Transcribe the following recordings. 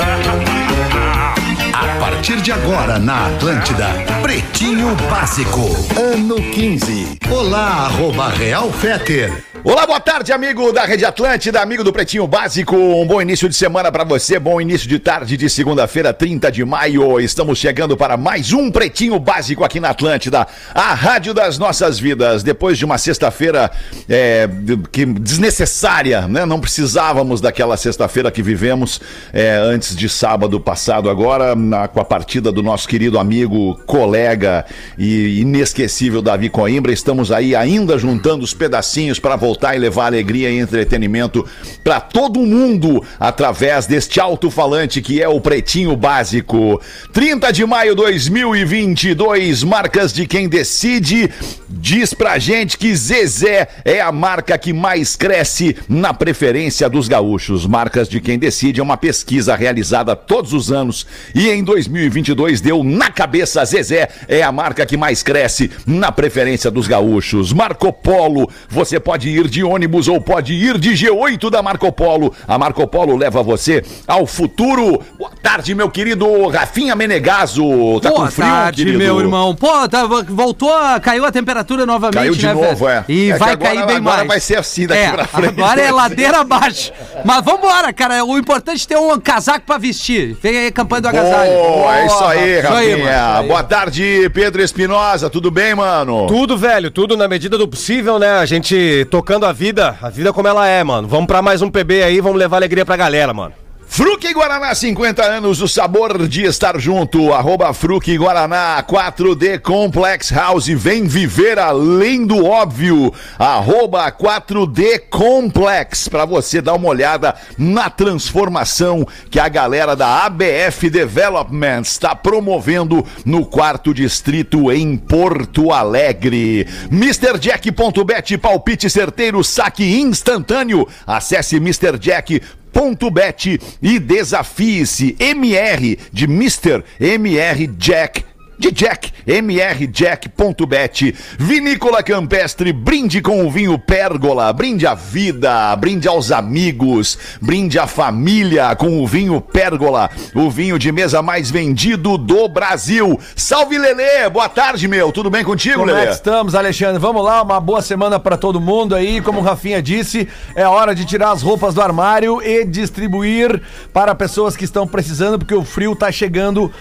¡Ah! partir de agora na Atlântida, Pretinho Básico, ano 15. Olá, arroba Real Feter. Olá, boa tarde, amigo da Rede Atlântida, amigo do Pretinho Básico. Um bom início de semana para você, bom início de tarde de segunda-feira, 30 de maio. Estamos chegando para mais um Pretinho Básico aqui na Atlântida, a rádio das nossas vidas. Depois de uma sexta-feira é, que desnecessária, né? Não precisávamos daquela sexta-feira que vivemos é, antes de sábado passado. Agora, na, com a partida do nosso querido amigo, colega e inesquecível Davi Coimbra, estamos aí ainda juntando os pedacinhos para voltar e levar alegria e entretenimento para todo mundo através deste alto-falante que é o Pretinho Básico. 30 de maio de 2022, marcas de quem decide, diz pra gente que Zezé é a marca que mais cresce na preferência dos gaúchos. Marcas de quem decide é uma pesquisa realizada todos os anos e em 2022 deu na cabeça Zezé é a marca que mais cresce na preferência dos gaúchos. Marco Polo, você pode ir de ônibus ou pode ir de G8 da Marco Polo. A Marco Polo leva você ao futuro. Boa tarde, meu querido Rafinha Menegaso. Tá Boa com frio, tarde, querido? meu irmão. Pô, tá- voltou, caiu a temperatura novamente, Caiu de né, novo, velho? é. E É vai agora- cair bem agora mais. vai ser assim daqui é, pra frente. Agora é ladeira abaixo. Mas vambora, cara. O importante é ter um casaco pra vestir. Vem aí a campanha do agasalho. Boa, é isso aí, Rafinha. Boa tarde, Pedro Espinosa. Tudo bem, mano? Tudo, velho, tudo na medida do possível, né? A gente tocando a vida, a vida como ela é, mano. Vamos pra mais um PB aí, vamos levar alegria pra galera, mano. Fruque Guaraná, 50 anos, o sabor de estar junto. Arroba Fruque Guaraná, 4D Complex House, vem viver além do óbvio. Arroba 4D Complex, pra você dar uma olhada na transformação que a galera da ABF Development está promovendo no quarto distrito em Porto Alegre. MrJack.bet, palpite certeiro, saque instantâneo. Acesse MrJack Ponto Bet e desafie-se MR de Mr. MR Jack de Jack, mrjack.bet. Vinícola Campestre, brinde com o vinho Pérgola, brinde a vida, brinde aos amigos, brinde a família com o vinho Pérgola, o vinho de mesa mais vendido do Brasil. Salve Lelê, boa tarde meu, tudo bem contigo Como é Lelê? estamos, Alexandre? Vamos lá, uma boa semana pra todo mundo aí. Como o Rafinha disse, é hora de tirar as roupas do armário e distribuir para pessoas que estão precisando, porque o frio tá chegando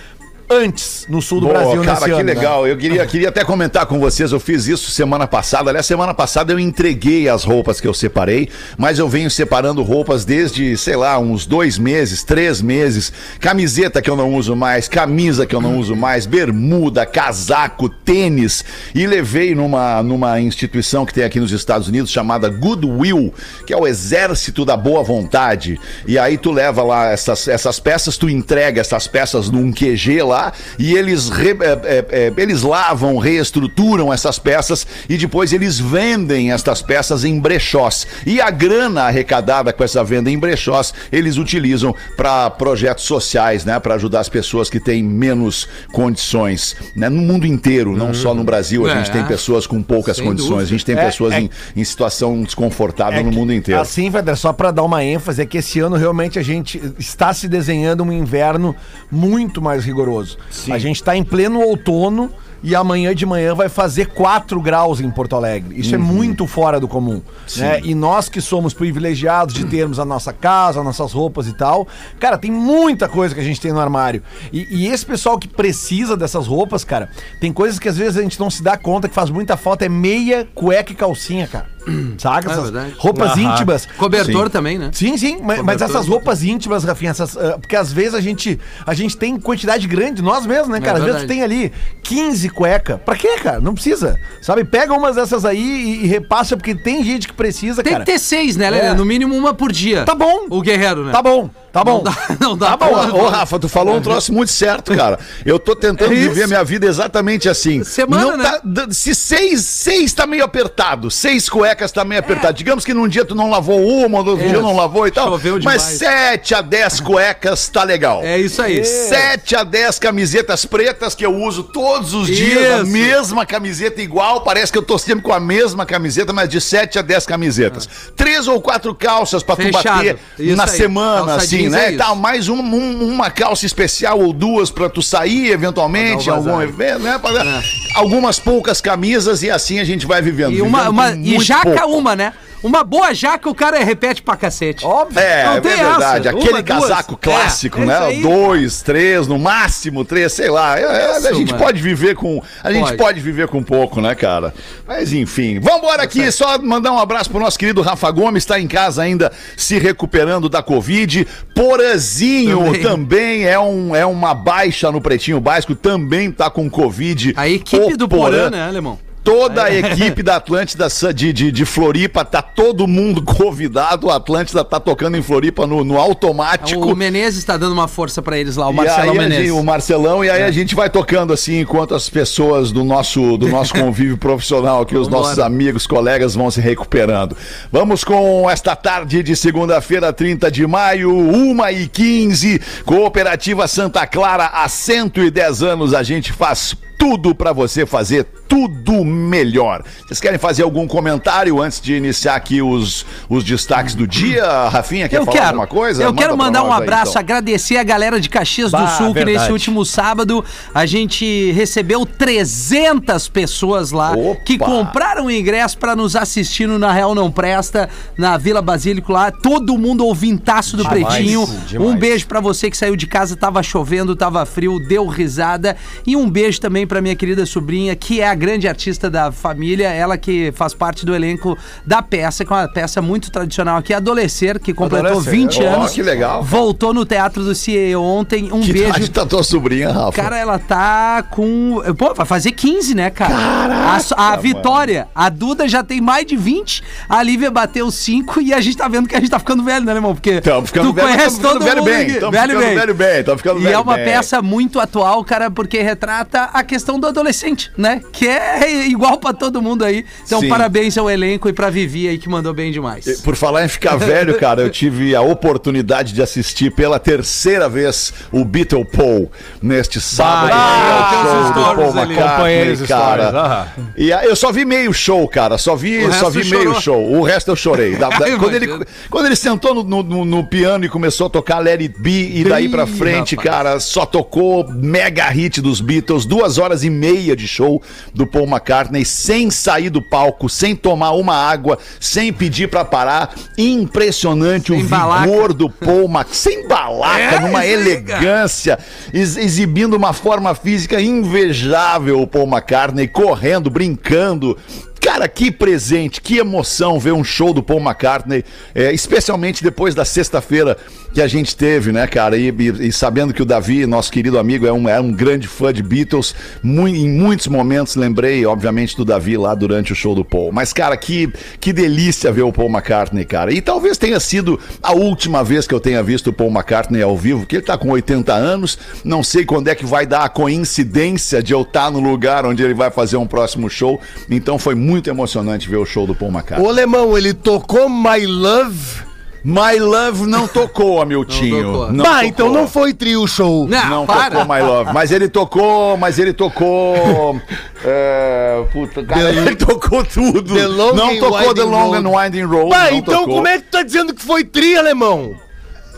antes no sul do Boa, Brasil cara, nesse que ano. né? legal. Eu queria, queria até comentar com vocês. Eu fiz isso semana passada. Aliás, semana passada eu entreguei as roupas que eu separei, mas eu venho separando roupas desde, sei lá, uns dois meses, três meses. Camiseta que eu não uso mais, camisa que eu não uso mais, bermuda, casaco, tênis. E levei numa, numa instituição que tem aqui nos Estados Unidos chamada Goodwill, que é o Exército da Boa Vontade. E aí tu leva lá essas, essas peças, tu entrega essas peças num QG lá e eles, re- é, é, é, eles lavam, reestruturam essas peças e depois eles vendem estas peças em brechós. E a grana arrecadada com essa venda em brechós, eles utilizam para projetos sociais, né? Para ajudar as pessoas que têm menos condições, né? No mundo inteiro, não só no Brasil, a É. gente tem pessoas com poucas Sem condições, dúvida. a gente tem É, pessoas é- em, em situação desconfortável É no mundo inteiro. Assim, Feder, só pra dar uma ênfase, é que esse ano realmente a gente está se desenhando um inverno muito mais rigoroso. A gente está em pleno outono e amanhã de manhã vai fazer 4 graus em Porto Alegre. Isso é muito fora do comum. Né? E nós que somos privilegiados de termos a nossa casa, as nossas roupas e tal, cara, tem muita coisa que a gente tem no armário. E, e esse pessoal que precisa dessas roupas, cara, tem coisas que às vezes a gente não se dá conta que faz muita falta, é meia, cueca e calcinha, cara. Saca? É Essas verdade. roupas Aham. íntimas. Cobertor também, né? Sim, sim, mas, mas Cobertor. essas roupas íntimas, Rafinha, essas, ah, porque às vezes a gente, a gente tem quantidade grande, nós mesmos, né, cara? às vezes verdade. tem ali 15 15 cueca. Pra quê, cara? Não precisa. Sabe? Pega umas dessas aí e, e repassa, porque tem gente que precisa, Tem cara. que ter seis, né, Lelê? É. No mínimo uma por dia. Tá bom. O guerreiro, né? Tá bom, tá bom. Não dá, não dá Tá pra- bom. Ô, ô, Rafa, tu falou um troço muito certo, cara. Eu tô tentando É isso. viver minha vida exatamente assim. Semana, Não né? tá- d- se seis, seis tá meio apertado, seis cuecas tá meio apertado. Digamos que num dia tu não lavou uma, no outro É. dia não lavou e tal. Choveu mas demais. sete a dez cuecas tá legal. É isso aí. Sete a dez camisetas pretas que eu uso todos os dias, a Isso. mesma camiseta igual, parece que eu tô sempre com a mesma camiseta, mas de sete a dez camisetas. Três ou quatro calças pra tu bater Isso na aí. semana, Calça assim, né? é E tal, isso. mais um- um- uma calça especial ou duas pra tu sair eventualmente, um algum evento, né? Pra- Algumas poucas camisas e assim a gente vai vivendo. E, uma, vivendo uma- e muito jaca pouco. uma, né? Uma boa jaca o cara repete pra cacete. Óbvio. É, Não é tem verdade. essa. Aquele Uma, duas. casaco É, clássico, é né? aí. Dois, três, no máximo três, sei lá. É, é, a Isso, gente mano. pode viver com. A gente Pode. pode viver com pouco, né, cara? Mas enfim. Vambora aqui, só mandar um abraço pro nosso querido Rafa Gomes, tá em casa ainda se recuperando da Covid. Porazinho também, Também. é, um, é uma baixa no Pretinho Básico, também tá com Covid. A equipe O do Porã, né, alemão? Toda a equipe da Atlântida de, de, de Floripa, tá todo mundo convidado. A Atlântida tá tocando em Floripa no, no automático. O Menezes tá dando uma força pra eles lá, o E Marcelo aí Menezes. gente- o Marcelão, e aí a gente vai tocando assim, enquanto as pessoas do nosso, do nosso convívio profissional aqui, os nossos amigos, colegas vão se recuperando. Vamos com esta tarde de segunda-feira, 30 de maio, 1 e 15 Cooperativa Santa Clara, há 110 anos a gente faz tudo pra você fazer tudo melhor. Vocês querem fazer algum comentário antes de iniciar aqui os, os destaques do dia? Rafinha, quer Eu falar quero, alguma coisa? eu Manda quero mandar um nós aí, abraço, então. agradecer a galera de Caxias do Bah, Sul, que nesse verdade. último sábado a gente recebeu 300 pessoas lá Opa! que compraram ingresso pra nos assistir no Na Real Não Presta, na Vila Basílico lá. Todo mundo ouvintaço do Demais, Pretinho. demais. Um beijo pra você que saiu de casa, tava chovendo, tava frio, deu risada. E um beijo também pra minha querida sobrinha, que é a grande artista da família, ela que faz parte do elenco da peça, que é uma peça muito tradicional aqui, Adolescer, que completou Adolescer. 20 Ó, anos. que legal. Voltou no Teatro do CIE ontem. Um Que beijo. idade tá tua sobrinha, Rafa? Cara, ela tá com. Pô, vai fazer 15, né, cara? Caraca, a, a Vitória, a Duda já tem mais de 20, a Lívia bateu 5 e a gente tá vendo que a gente tá ficando velho, né, irmão? Porque tu velho, conhece todo velho mundo bem, tamo ficando velho bem, tamo ficando E velho é uma bem. peça muito atual, cara, porque retrata a questão do adolescente, né? Que é igual pra todo mundo aí. Então, Sim. parabéns ao elenco e pra Vivi aí que mandou bem demais. Por falar em ficar velho, cara, eu tive a oportunidade de assistir pela terceira vez o Beatle Paul neste sábado. Ah, show do Paul. McCartney, cara. aham. E aí, eu só vi meio show, cara. Só vi, O só vi meio chorou. show. O resto eu chorei. Da- da- quando, ele, quando ele sentou no, no- no- no piano e começou a tocar Let It Be, e daí pra Ih, frente, rapaz. cara, só tocou mega hit dos Beatles, duas horas e meia de show do Paul McCartney, sem sair do palco, sem tomar uma água, sem pedir pra parar. Impressionante Sem o balaca. vigor do Paul McCartney, sem balaca, É, numa elegância, ex- exibindo uma forma física invejável o Paul McCartney, correndo, brincando. Cara, que presente, que emoção ver um show do Paul McCartney, é, especialmente depois da sexta-feira que a gente teve, né, cara? E, e- e sabendo que o Davi, nosso querido amigo, é um, é um grande fã de Beatles, mui- em muitos momentos lembrei, obviamente, do Davi lá durante o show do Paul. Mas, cara, que, que delícia ver o Paul McCartney, cara. E talvez tenha sido a última vez que eu tenha visto o Paul McCartney ao vivo, porque ele tá com 80 anos, não sei quando é que vai dar a coincidência de eu estar no lugar onde ele vai fazer um próximo show. Então foi muito emocionante ver o show do Paul McCartney. Ô, Alemão, ele tocou My Love. My Love não tocou, Amiltinho. Não tocou. Não bah, tocou. então não foi trio show. Não, Não para. tocou My Love, mas ele tocou, mas ele tocou. é, puta, cara, ele tocou tudo. The Long não tocou The Long Road. and Winding Road. Bah, então tocou. como é que tu tá dizendo que foi tri, Alemão?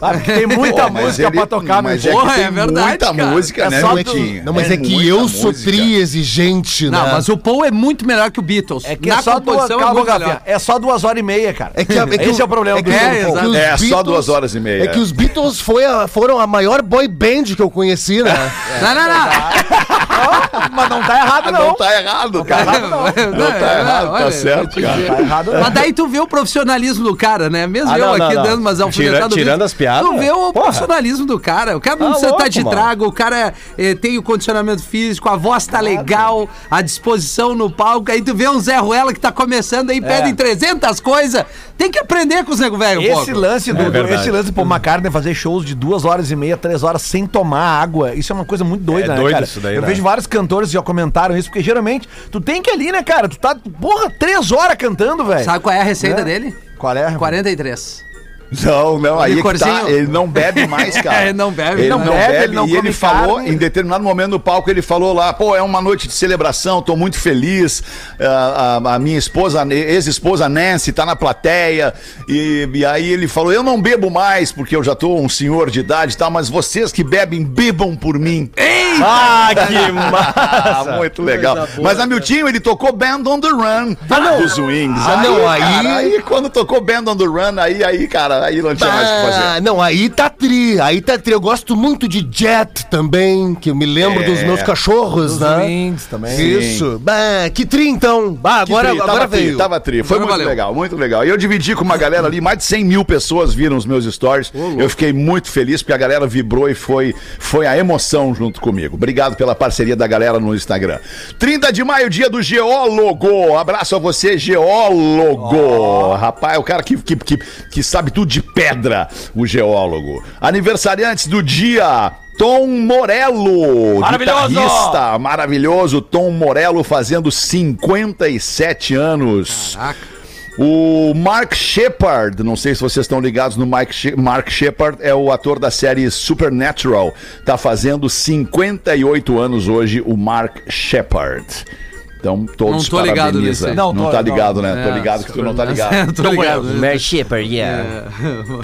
Ah, porque tem muita Pô, música ele- pra tocar no mas é show. que Porra, tem é verdade, muita cara. música, É né, só Netinho? Não, mas é, que muita eu sou música. tri exigente, né? Não, mas o Paul é muito melhor que o Beatles. É que Na é só duas, é calma, é só duas horas e meia, cara. É que, é que Esse é o problema que do É, que exato. os É, só duas horas e meia, É que é. os Beatles foi a- foram a maior boy band que eu conheci, né? Não, não, não. Mas não tá errado, não. Não tá errado, cara. não. Tá errado, tá certo, cara. Mas daí tu vê o profissionalismo do cara, né? Mesmo Ah, eu aqui não. dando umas alfinetadas. Tira- tirando as piadas, Tu vê o porra. profissionalismo do cara. O cara não Tá precisa estar louco, de mano. trago, o cara eh, tem o condicionamento físico, a voz tá legal, a disposição no palco. Aí tu vê um Zé Ruela que tá começando aí, pedem 300 coisas. Tem que aprender com os nego velho Esse pouco. lance do, É esse lance do Paul McCartney fazer shows de duas horas e meia, três horas sem tomar água, isso é uma coisa muito doida, É né, doido cara? isso daí, Eu né? vejo vários cantores que já comentaram isso, porque geralmente tu tem que ir ali, né, cara? Tu tá, porra, três horas cantando, velho. Sabe qual é a receita É. dele? Qual é? 43. Não, não, aí é que tá, ele não bebe mais, cara. Ele não bebe, Ele não não, bebe, bebe, ele não e ele falou, carne. em determinado momento no palco, ele falou lá, pô, é uma noite de celebração, tô muito feliz, a, a- a minha esposa, ex-esposa Nancy tá na plateia, e, e aí ele falou, eu não bebo mais, porque eu já tô um senhor de idade e tal, mas vocês que bebem, bebam por mim. Ah, que Ah, massa! muito legal. Mas a Miltinho, ele tocou Band on the Run dos Wings. Ah, não, aí- cara, aí quando tocou Band on the Run, aí, aí, cara, aí não tinha mais o que fazer. Não, aí tá tri, aí tá tri. Eu gosto muito de Jet também, que eu me lembro É. dos meus cachorros, Os né? Wings também. Isso. Bah, que tri então. Bah, agora, tri, agora tava tri, veio. tava tri. Foi muito valeu. legal, muito legal. E eu dividi com uma galera ali, mais de 100 mil pessoas viram os meus stories. eu fiquei muito feliz porque a galera vibrou e foi, foi a emoção junto comigo. Obrigado pela parceria da galera no Instagram. 30 de maio, dia do geólogo. Abraço a você, geólogo. Rapaz, é o cara que, que, que, que sabe tudo de pedra, o geólogo. Aniversariantes do dia. Tom Morello, Maravilhoso! guitarrista maravilhoso, Tom Morello fazendo 57 anos. Caraca. O Mark Shepard, não sei se vocês estão ligados no Mike She- Mark Shepard, é o ator da série Supernatural. Tá fazendo 58 anos hoje o Mark Shepard. Então todos Não tô ligado parabeniza. nesse aí. Não, Não tô- tá ligado, não. né? tô É, ligado que tu não tá ligado. Tô ligado. Mary Shepard, yeah.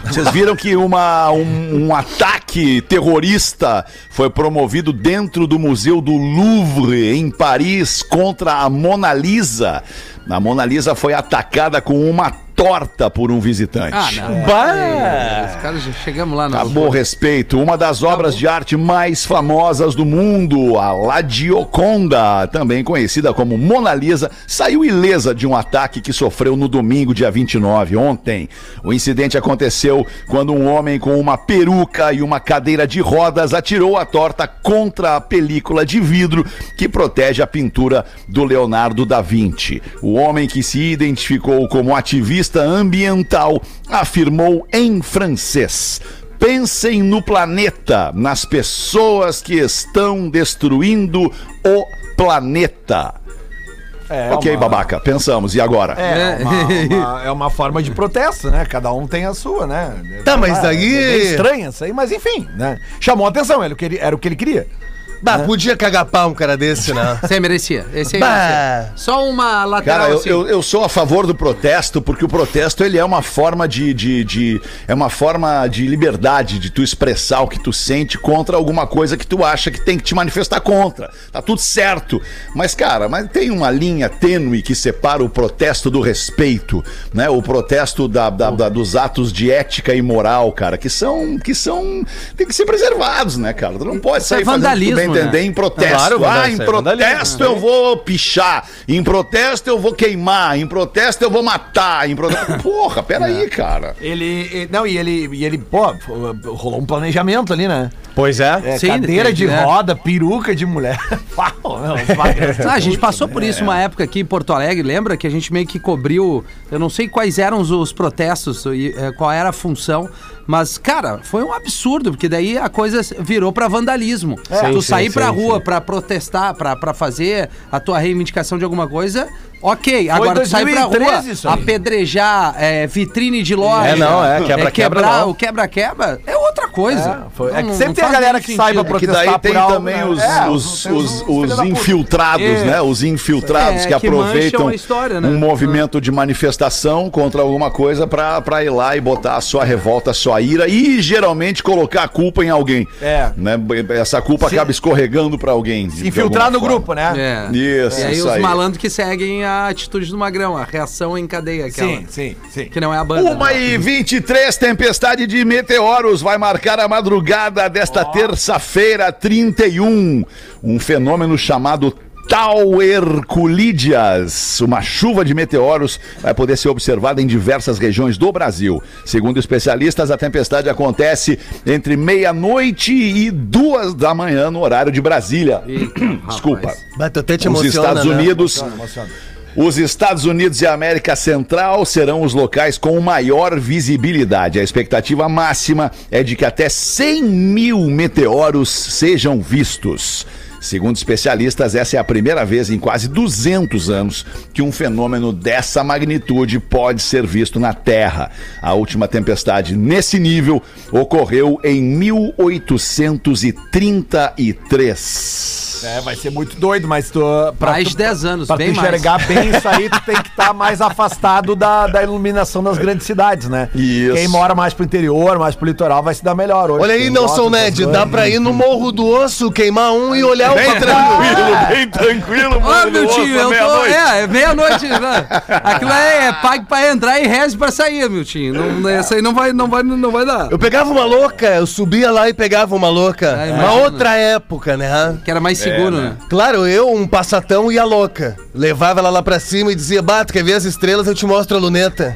Vocês viram que uma, um, um ataque terrorista foi promovido dentro do Museu do Louvre, em Paris, contra a Mona Lisa. A Mona Lisa foi atacada com uma torta por um visitante. Ah, não. Bah! Os caras já chegamos lá na. Acabou respeito. Uma das obras de arte mais famosas do mundo, a La Gioconda, também conhecida como Mona Lisa, saiu ilesa de um ataque que sofreu no domingo, dia 29, ontem. O incidente aconteceu quando um homem com uma peruca e uma cadeira de rodas atirou a torta contra a película de vidro que protege a pintura do Leonardo da Vinci. O homem que se identificou como ativista ambiental afirmou em francês. Pensem no planeta, nas pessoas que estão destruindo o planeta. É ok, uma- babaca, pensamos. E agora? É, uma, uma- é uma forma de protesto, né? Cada um tem a sua, né? Tá, mas daí- É meio estranho isso aí, mas enfim, né? Chamou a atenção, era o que ele, era o que ele queria. Bah, podia cagar pau um cara desse, né? Você merecia. Esse aí Bah. merecia. Só uma lateral Cara, eu, assim. eu, eu sou a favor do protesto, porque o protesto ele é uma forma de, de, de- é uma forma de liberdade, de tu expressar o que tu sente contra alguma coisa que tu acha que tem que te manifestar contra. Tá tudo certo. Mas, cara, mas tem uma linha tênue que separa o protesto do respeito, né? O protesto da, da- da- dos atos de ética e moral, cara, que são, que são, tem que ser preservados, né, cara? Tu não pode Isso é sair fazendo o que tu vandalismo, bem né? entender em protesto. Claro, ah, em é protesto né? eu vou pichar, em protesto eu vou queimar, em protesto eu vou matar, em protesto... Porra, peraí, cara. Ele, não, e ele, e ele, pô, rolou um planejamento ali, né? Pois é. É, Sim, cadeira de né? roda, peruca de mulher. Uau, não, vai- Ah, a gente passou por isso uma época aqui em Porto Alegre, lembra? Que a gente meio que cobriu. Eu não sei quais eram os, os protestos e eh, qual era a função. Mas, cara, foi um absurdo, porque daí a coisa virou pra vandalismo. Sim, tu sim, sair sim, pra rua sim. pra protestar, pra, pra fazer a tua reivindicação de alguma coisa, ok. Agora tu sair pra 2013 rua, apedrejar eh, vitrine de loja. É, não, é, quebra-quebra, quebrar, não. O quebra-quebra é outra coisa. É, foi- é que sempre não tem a galera que sai pra. É que protestar daí tem por algo, também né? os, É, os, os- os, infiltrados, É. né? Os infiltrados É, que aproveitam história, né? um movimento de manifestação contra alguma coisa pra, pra ir lá e botar a sua revolta, a sua ira e geralmente colocar a culpa em alguém. É. Né? Essa culpa acaba escorregando pra alguém. Se infiltrar no grupo, né? É. Isso, E aí os malandros que seguem a atitude do Magrão, a reação em cadeia aquela. Sim, sim, sim. Que não é a banda. Uma né? e 23, tempestade de meteoros vai marcar a madrugada desta terça-feira, 31. Um fenômeno chamado Tauerculídeas, uma chuva de meteoros, vai poder ser observada em diversas regiões do Brasil. Segundo especialistas, a tempestade acontece entre meia-noite e duas da manhã no horário de Brasília. Desculpa. Até te Os emociona, Estados né? Unidos. Os Estados Unidos e a América Central serão os locais com maior visibilidade. A expectativa máxima é de que até 100 mil meteoros sejam vistos. Segundo especialistas, essa é a primeira vez em quase 200 anos que um fenômeno dessa magnitude pode ser visto na Terra. A última tempestade nesse nível ocorreu em 1833. É, vai ser muito doido, mas tu, pra Mais tu, de 10 anos, pra bem tu mais. enxergar bem isso aí, tu tem que estar mais afastado da, da iluminação das grandes cidades, né? Isso. Quem mora mais pro interior, mais pro litoral, vai se dar melhor hoje. Olha aí, Nelson Ned, dá pra ir no Morro do Osso, queimar um e olhar o Bem tranquilo, bem tranquilo, Ô, mano. meu tio, eu tô. meia-noite. É, é meia-noite. né? Aquilo é, é pague pra entrar e reze pra sair, meu tio. Não, essa aí não vai, não vai, não vai dar. Eu pegava uma louca, eu subia lá e pegava uma louca. Ah, uma outra época, né? Que era mais seguro, né? Claro, eu, um passatão e a louca. Levava ela lá pra cima e dizia, Bato, quer ver as estrelas? Eu te mostro a luneta.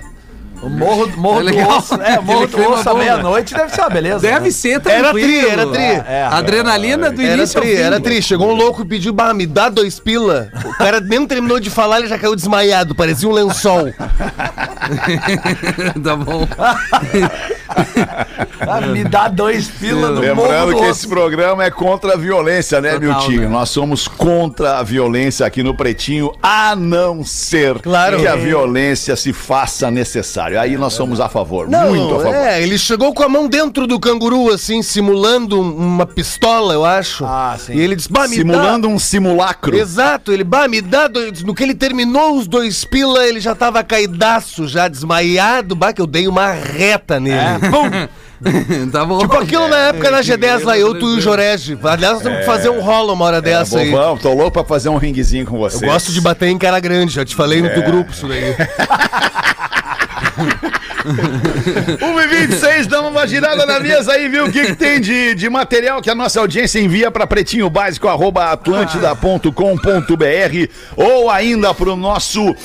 O morro, morro É do legal. osso, é, morro do osso à meia-noite deve ser uma beleza. Deve né? ser Era tranquilo. tri, era tri. É, Adrenalina do Era início ao tri, fim. era tri. Chegou um louco e pediu, bah, me dá dois pila. O cara nem terminou de falar, ele já caiu desmaiado, parecia um lençol. tá bom. Ah, me dá dois pila no morro Lembrando do que osso. esse programa é contra a violência, né, Total, Miltinho? né? Nós somos contra a violência aqui no Pretinho, a não ser Claro. que a violência se faça necessário. Aí nós somos a favor, Não, muito a favor. é, ele chegou com a mão dentro do canguru, assim, simulando um- uma pistola, eu acho. Ah, sim. E ele disse, bah, me Simulando um simulacro. dá... Exato, ele, bah, me dá dois... No que ele terminou os dois pila, ele já tava caidaço, já desmaiado, bah, que eu dei uma reta nele. Pum! tá bom. Tipo aquilo na época na G10 lá, eu, tu e o Jorege. Aliás, nós temos que fazer um rolo uma hora É, dessa bom, aí. vamos, tô louco pra fazer um ringuezinho com Eu você. gosto de bater em cara grande, já te falei no teu grupo isso daí. 1h26, damos uma girada na mesa aí, viu? O que, que tem de, de material que a nossa audiência envia para pretinho básico, arroba atlântida.com.br ou ainda pro nosso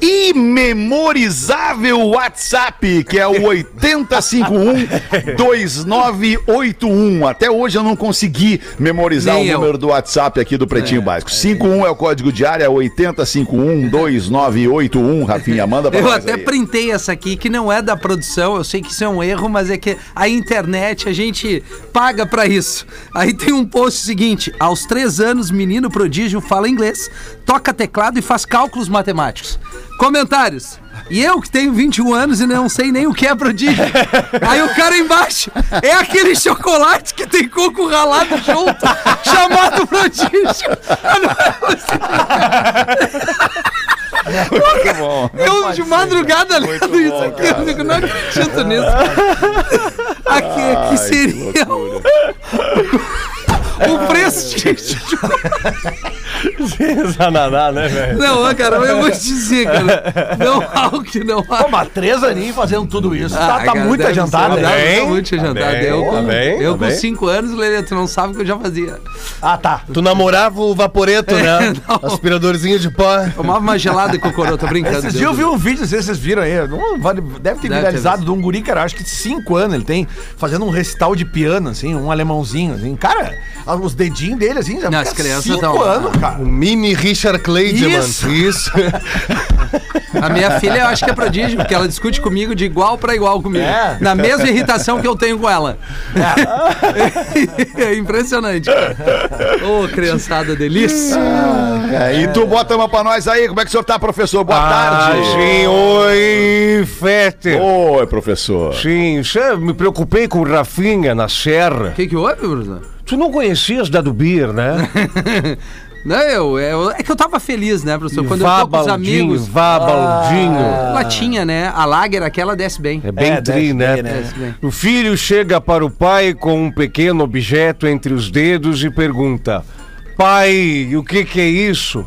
imemorizável WhatsApp, que é o 8051-2981. Até hoje eu não consegui memorizar Nem o eu. número do WhatsApp aqui do Pretinho Básico. 51 é o código de área, 8051-2981. Rafinha, manda pra Eu até aí. printei essa aqui, que não é da produção, eu sei que isso é um erro, mas é que a internet a gente paga pra isso. Aí tem um post seguinte: aos três anos, menino prodígio fala inglês, toca teclado e faz cálculos matemáticos. Comentários. E eu que tenho 21 anos e não sei nem o que é prodígio. Aí o cara embaixo é aquele chocolate que tem coco ralado junto, chamado prodígio. Muito bom. Eu de madrugada lendo isso aqui, eu digo, não acredito nisso. Aqui, aqui seria o, o preço de. Zananá, né, velho? Não, cara, eu vou te dizer, cara. Não há o que não há. Pô, mas três aninhos fazendo tudo isso. tá Ah, tá cara, muito adiantado, ser, né? bem, muito adiantado. tá bem, eu tá com, bem, eu tá com bem. cinco anos, Lelê, tu não sabe o que eu já fazia. Ah, tá. Tu namorava o vaporeto, né? Aspiradorzinho de pó. Tomava uma gelada o coroa, tô brincando. Esses dias eu vi um vídeo, não sei se vocês viram aí, não, vale- deve ter Deve viralizado ter de um guri, cara, acho que de 5 anos ele tem, fazendo um recital de piano, assim, um alemãozinho, assim. Cara, os dedinhos dele, assim, já Não, fica as crianças cinco tão- anos, cara. Mini Richard Clayderman. Isso. Isso. A minha filha, eu acho que é prodígio, porque ela discute comigo de igual pra igual comigo. É. Na mesma irritação que eu tenho com ela. É, impressionante. cara. Ô, criançada, delícia. É, e tu bota uma pra nós aí, como é que o senhor tá, professor? Boa tarde. Ah, sim, oi, Fete. Oi, professor. Sim, me preocupei com o Rafinha na serra. O que que houve, Bruno? Tu não conhecias Dado Beer, né? Não, eu, eu- é que eu tava feliz, né, professor? Quando eu vá, tô com os amigos. vá, Baldinho. Latinha, né? A Lager, aquela desce bem. É bem É, tri, né? bem, né? Bem. O filho chega para o pai com um pequeno objeto entre os dedos e pergunta: Pai, o que, que é isso?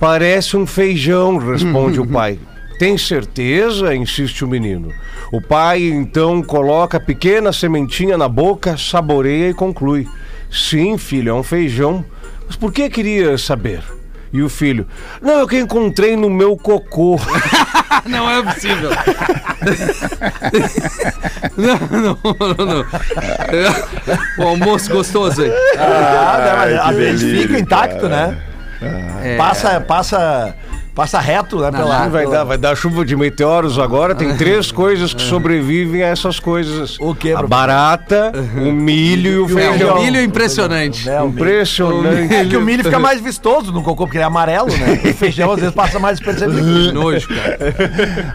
Parece um feijão, responde o pai. Tem certeza? insiste o menino. O pai então coloca a pequena sementinha na boca, saboreia e conclui: Sim, filho, é um feijão. Mas por que queria saber? E o filho: Não, é o que encontrei no meu cocô. Não é possível. não, não, não, não. O almoço gostoso aí. Ah, mas a que mente delírio, fica intacto, né? É. Passa, passa, passa reto, né? Pela, vai, pela- dar, vai dar chuva de meteoros agora. Tem três coisas que sobrevivem a essas coisas: O quê, a barata, o milho e o E o É, feijão. o milho é impressionante. o milho. Impressionante. É que o milho fica mais vistoso no cocô, porque ele é amarelo, né? O feijão às vezes passa mais despercebido. Que nojo, cara.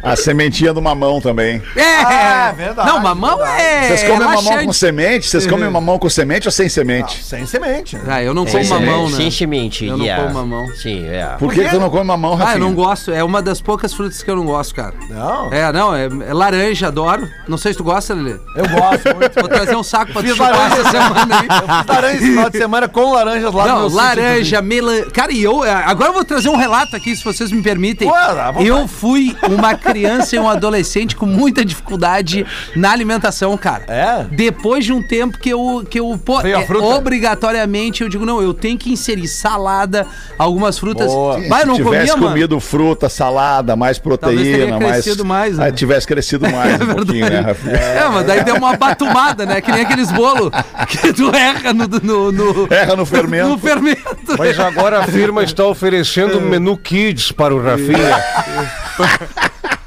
A sementinha do mamão também. É, Ah, verdade, Não, mamão é. Vocês comem mamão com semente? Vocês comem mamão com semente ou sem semente? Sem semente. né? Ah, eu não como mamão, né? Sem semente. Eu não como mamão. Sim, é. Por que, que tu não come mamão, Ah, eu não gosto. É uma das poucas frutas que eu não gosto, cara. Não, É, não, é, é laranja, adoro. Não sei se tu gosta, Lelê. eu gosto muito. Vou trazer um saco pra te Fiz chupar laranja. essa semana aí. Eu fiz laranja esse final de semana com laranjas lá no Não, meu sítio, laranja, melancia. Cara, e eu. Agora eu vou trazer um relato aqui, se vocês me permitem. Ué, vontade. eu fui uma criança e um adolescente com muita dificuldade na alimentação, cara. É? Depois de um tempo que eu. Que eu pô, Veio a é, fruta? obrigatoriamente eu digo, não, eu tenho que inserir salada, algumas frutas. Boa. Mas eu não Se tivesse comia, mano. Comido fruta, salada, mais proteína, teria mais. crescido mais, né? Ah, tivesse crescido mais um pouquinho, né, Rafinha? É, mas daí deu uma batumada, né? Que nem aqueles bolos que tu erra no. no, no Erra no fermento. no fermento. Mas agora a firma está oferecendo menu kids para o Rafinha.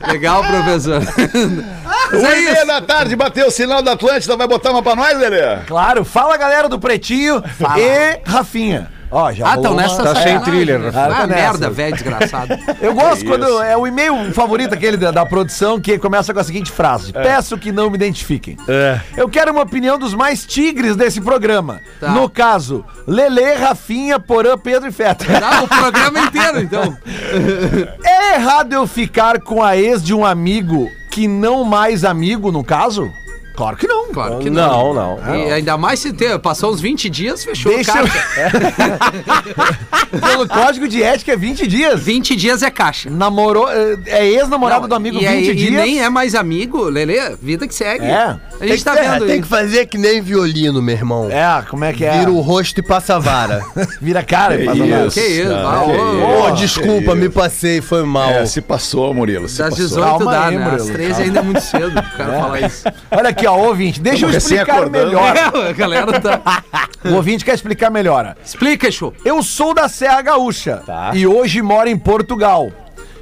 Legal, professor. Mas é e meia da tarde bateu o sinal da Atlântida, vai botar uma pra nós, Lelê? Claro, fala galera do Pretinho e Rafinha. Ó, já Ah, uma- nessa Tá sem sacanagem. trilha, Rafael. Ah, Tá nessa. merda, velho, desgraçado. Eu gosto quando é o e-mail favorito aquele da, da produção que começa com a seguinte frase: Peço que não me identifiquem. É. Eu quero uma opinião dos mais tigres desse programa. Tá. No caso, Lelê, Rafinha, Porã, Pedro e Feta. Tá, o programa inteiro, então. É errado eu ficar com a ex de um amigo que não mais amigo, no caso? Claro que não. Claro que não. Não, não. E ainda mais se ter, passou uns 20 dias, fechou Deixa o eu- caixa. Pelo código de ética é 20 dias. 20 dias é caixa. Namorou, é é ex-namorado do amigo e, 20 aí- dias. E nem é mais amigo, Lelê, vida que segue. É. A gente tá vendo Tem aí. que fazer que nem violino, meu irmão. É, como é que é? Vira o rosto e passa a vara. Vira cara e passa isso. mal. Que isso, Ah, ah, que ô, Ô, isso. desculpa, que me isso. passei, foi mal. É, se passou, Murilo, se Das passou. 18 Calma dá, aí, né? Murilo, Às 13 calma. ainda é muito cedo. Quero falar isso. Olha aqui, ó, ouvinte, deixa eu explicar melhor. É, a galera tá. O ouvinte quer explicar melhor. Explica, show. Eu sou da Serra Gaúcha e hoje moro em Portugal.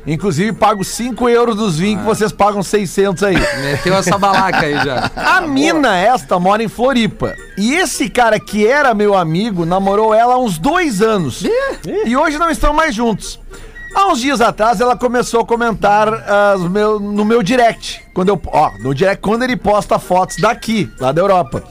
Inclusive, pago 5 euros dos vinhos que vocês pagam 600 aí. Meteu essa balaca aí já. A mina esta mora em Floripa. E esse cara que era meu amigo namorou ela há uns dois anos. E hoje não estão mais juntos. Há uns dias atrás ela começou a comentar ah, os meu- no meu direct. Quando eu, ó, no direct, quando ele posta fotos daqui, lá da Europa.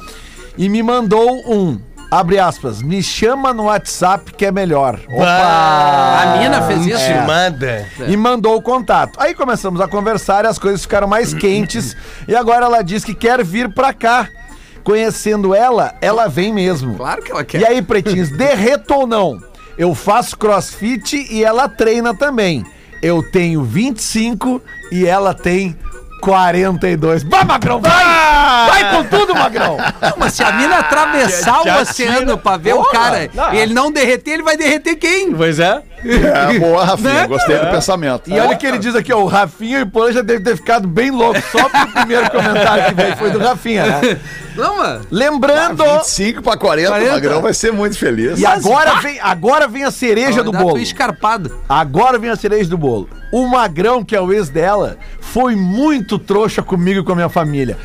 E me mandou um, abre aspas, me chama no WhatsApp que é melhor. A mina fez isso? Chamada. E mandou o contato. Aí começamos a conversar e as coisas ficaram mais quentes. E agora ela diz que quer vir pra cá. Conhecendo ela, ela vem mesmo. Claro que ela quer. E aí, pretinhos, derreto ou não? Eu faço crossfit e ela treina também. Eu tenho 25 e ela tem 42. Vai, Magrão, vai! Vai com tudo, Magrão! Não, mas se a mina atravessar o oceano pra ver o Porra, cara não. e ele não derreter, ele vai derreter quem? Pois é. É, boa, Rafinha, Né? gostei do pensamento. E olha o que ele diz aqui, ó, o Rafinha e o Porã já deve ter ficado bem louco só pro primeiro comentário que veio foi do Rafinha, né? Não, mano. Lembrando... 25 pra 40, 40. o Magrão vai ser muito feliz. E agora vem, agora vem a cereja do bolo. tua escarpada. Agora vem a cereja do bolo. O Magrão, que é o ex dela, foi muito trouxa comigo e com a minha família.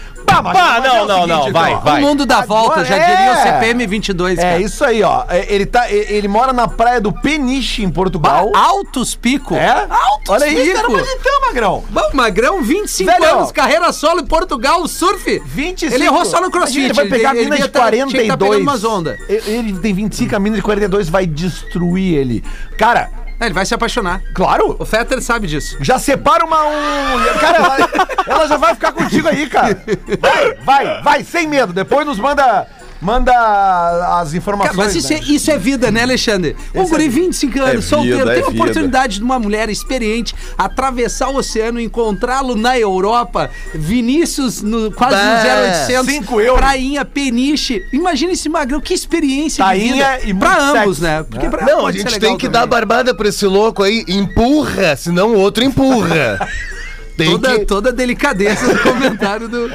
Bah, mas é não, o não, seguinte, não, vai, vai. O mundo dá volta, já é. diria o CPM 22, É cara. isso aí, ó. É, Ele, tá, ele mora na praia do Peniche, em Portugal. Altos pico. É? Altos Olha aí, pico. cara, mas então, Magrão. Bom, Magrão, 25 Velho, anos, carreira solo em Portugal, surf. 25. Ele errou só no crossfit. Ele vai pegar a mina de tá- tinha que tá 42. pegando umas ondas. Ele, ele tem 25, a mina de 42 vai destruir ele. Cara, É, ele vai se apaixonar. claro, O Fetter sabe disso. Já separa uma um. Cara, ela, ela já vai ficar contigo aí, cara. Vai, vai, vai, sem medo. Depois nos manda manda as informações. Cara, mas isso, né? é, isso é vida, né, Alexandre? Um guri 25 anos, É solteiro, vida, tem é a vida. oportunidade de uma mulher experiente atravessar o oceano, encontrá-lo na Europa, Vinícius no, quase no Bah, 0800, cinco euros. prainha, peniche. Imagina esse magrão, que experiência Tainha de vida. e pra ambos, sexo, né? Porque né? pra Não, a ser gente tem que também. dar barbada pra esse louco aí. Empurra, senão o outro empurra. Tem Toda, que... toda a delicadeza do comentário do.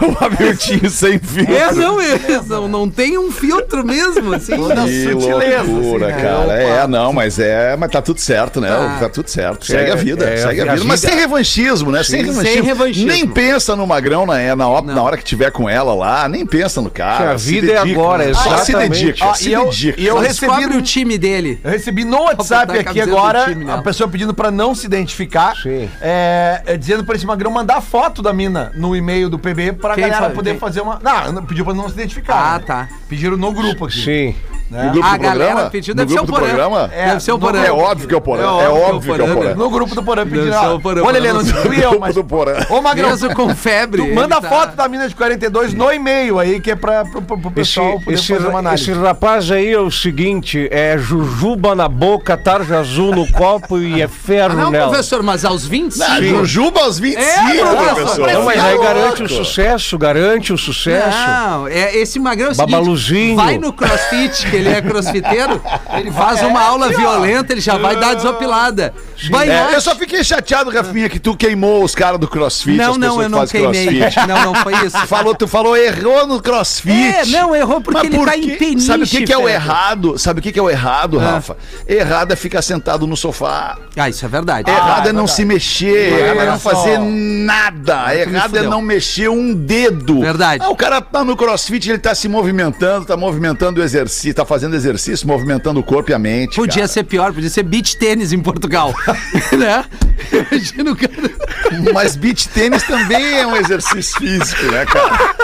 O Hamiltinho sem filtro. É, não, é, não, não tem um filtro mesmo, assim. Que sutileza, loucura, assim, né? cara. É, não, mas é, mas tá tudo certo, né? Tá. Tá tudo certo. Segue É, a vida, é, segue a a vida. Mas sem revanchismo, né? Sem revanchismo. sem revanchismo. Nem pensa no magrão na, é, na, hora- Não. na hora que tiver com ela lá, nem pensa no cara. A se vida é dedica. agora, Só se exatamente. dedica, Ah, se e eu- dedica. e eu recebi no- o time dele. Eu recebi no WhatsApp a aqui agora time a nela. pessoa pedindo pra não se identificar, Sim. é, é, dizendo pra esse magrão mandar foto da mina no e-mail do PB pra Quem galera fa- poder quem? fazer uma. Não, não, pediu pra não se identificar. Ah, né? tá. Pediram no grupo aqui. Sim. No grupo A do galera programa? pediu, no deve ser o do Porã. programa? É, Deve ser o Porã. É óbvio que é o Porã. É É óbvio que é o Porã, Porã. né? No grupo do Porã ah, Porã, Olha, Lelê, não não fui eu, mas. do Porã. Ô, Magrão, com febre. tu manda ele tá- foto da mina de 42 no e-mail aí, que é pra, pro, pro- pro Esse, pessoal poder esse, fazer uma análise. esse rapaz aí é o seguinte: é jujuba na boca, tarja azul no copo e é ferro Não, nela. professor, mas aos 25. Ah, Jujuba aos 25, É, professor. professor. Não, mas aí garante o sucesso, garante o sucesso. Não, é, esse magrão é o seguinte, Babaluzinho. vai no crossfit, que ele é crossfiteiro, ele faz uma aula violenta, ele já vai dar desopilada. Vai É, eu só fiquei chateado, Rafinha, que tu queimou os caras do CrossFit. Não, as não, eu não queimei. CrossFit. Não, não foi isso. Falou, tu falou, errou no CrossFit. É, não, errou porque Mas ele por tá em peniche, Sabe o que, que é o errado? Sabe o que, que é o errado, Ah. Rafa? Errado é ficar sentado no sofá. Ah, isso é verdade. Errado é, é não verdade. se mexer, errado é não fazer nada. Errado é não mexer um dedo. Verdade. Ah, o cara tá no crossfit, ele tá se movimentando, tá movimentando o exercício, tá fazendo exercício, movimentando o corpo e a mente. Podia cara. ser pior, podia ser beach tênis em Portugal. né? Imagina o cara. Mas beach tênis também é um exercício físico, né, cara?